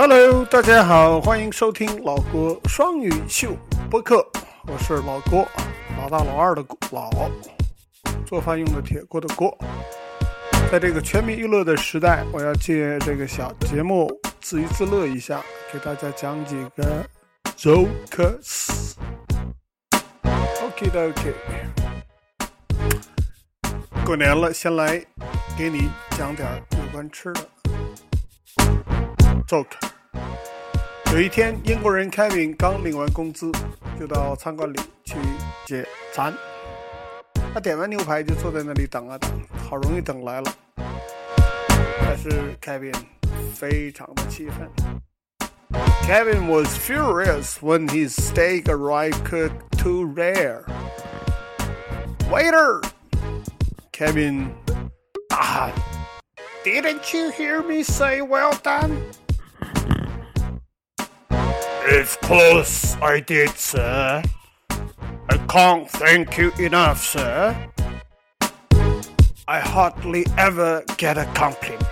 Hello，大家好，欢迎收听老郭双语秀播客，我是老郭，老大老二的老，做饭用的铁锅的锅。在这个全民娱乐的时代，我要借这个小节目自娱自乐一下，给大家讲几个 jokes。OK 的 OK。过年了，先来给你讲点有关吃的 joke。有一天，英国人 Kevin 刚领完工资，就到餐馆里去解馋。他点完牛排就坐在那里等啊等，好容易等来了。但是 Kevin 非常的气愤。Kevin was furious when his steak arrived cooked too rare. Waiter! Kevin, ah, didn't you hear me say well done? It's close, I did, sir. I can't thank you enough, sir. I hardly ever get a compliment.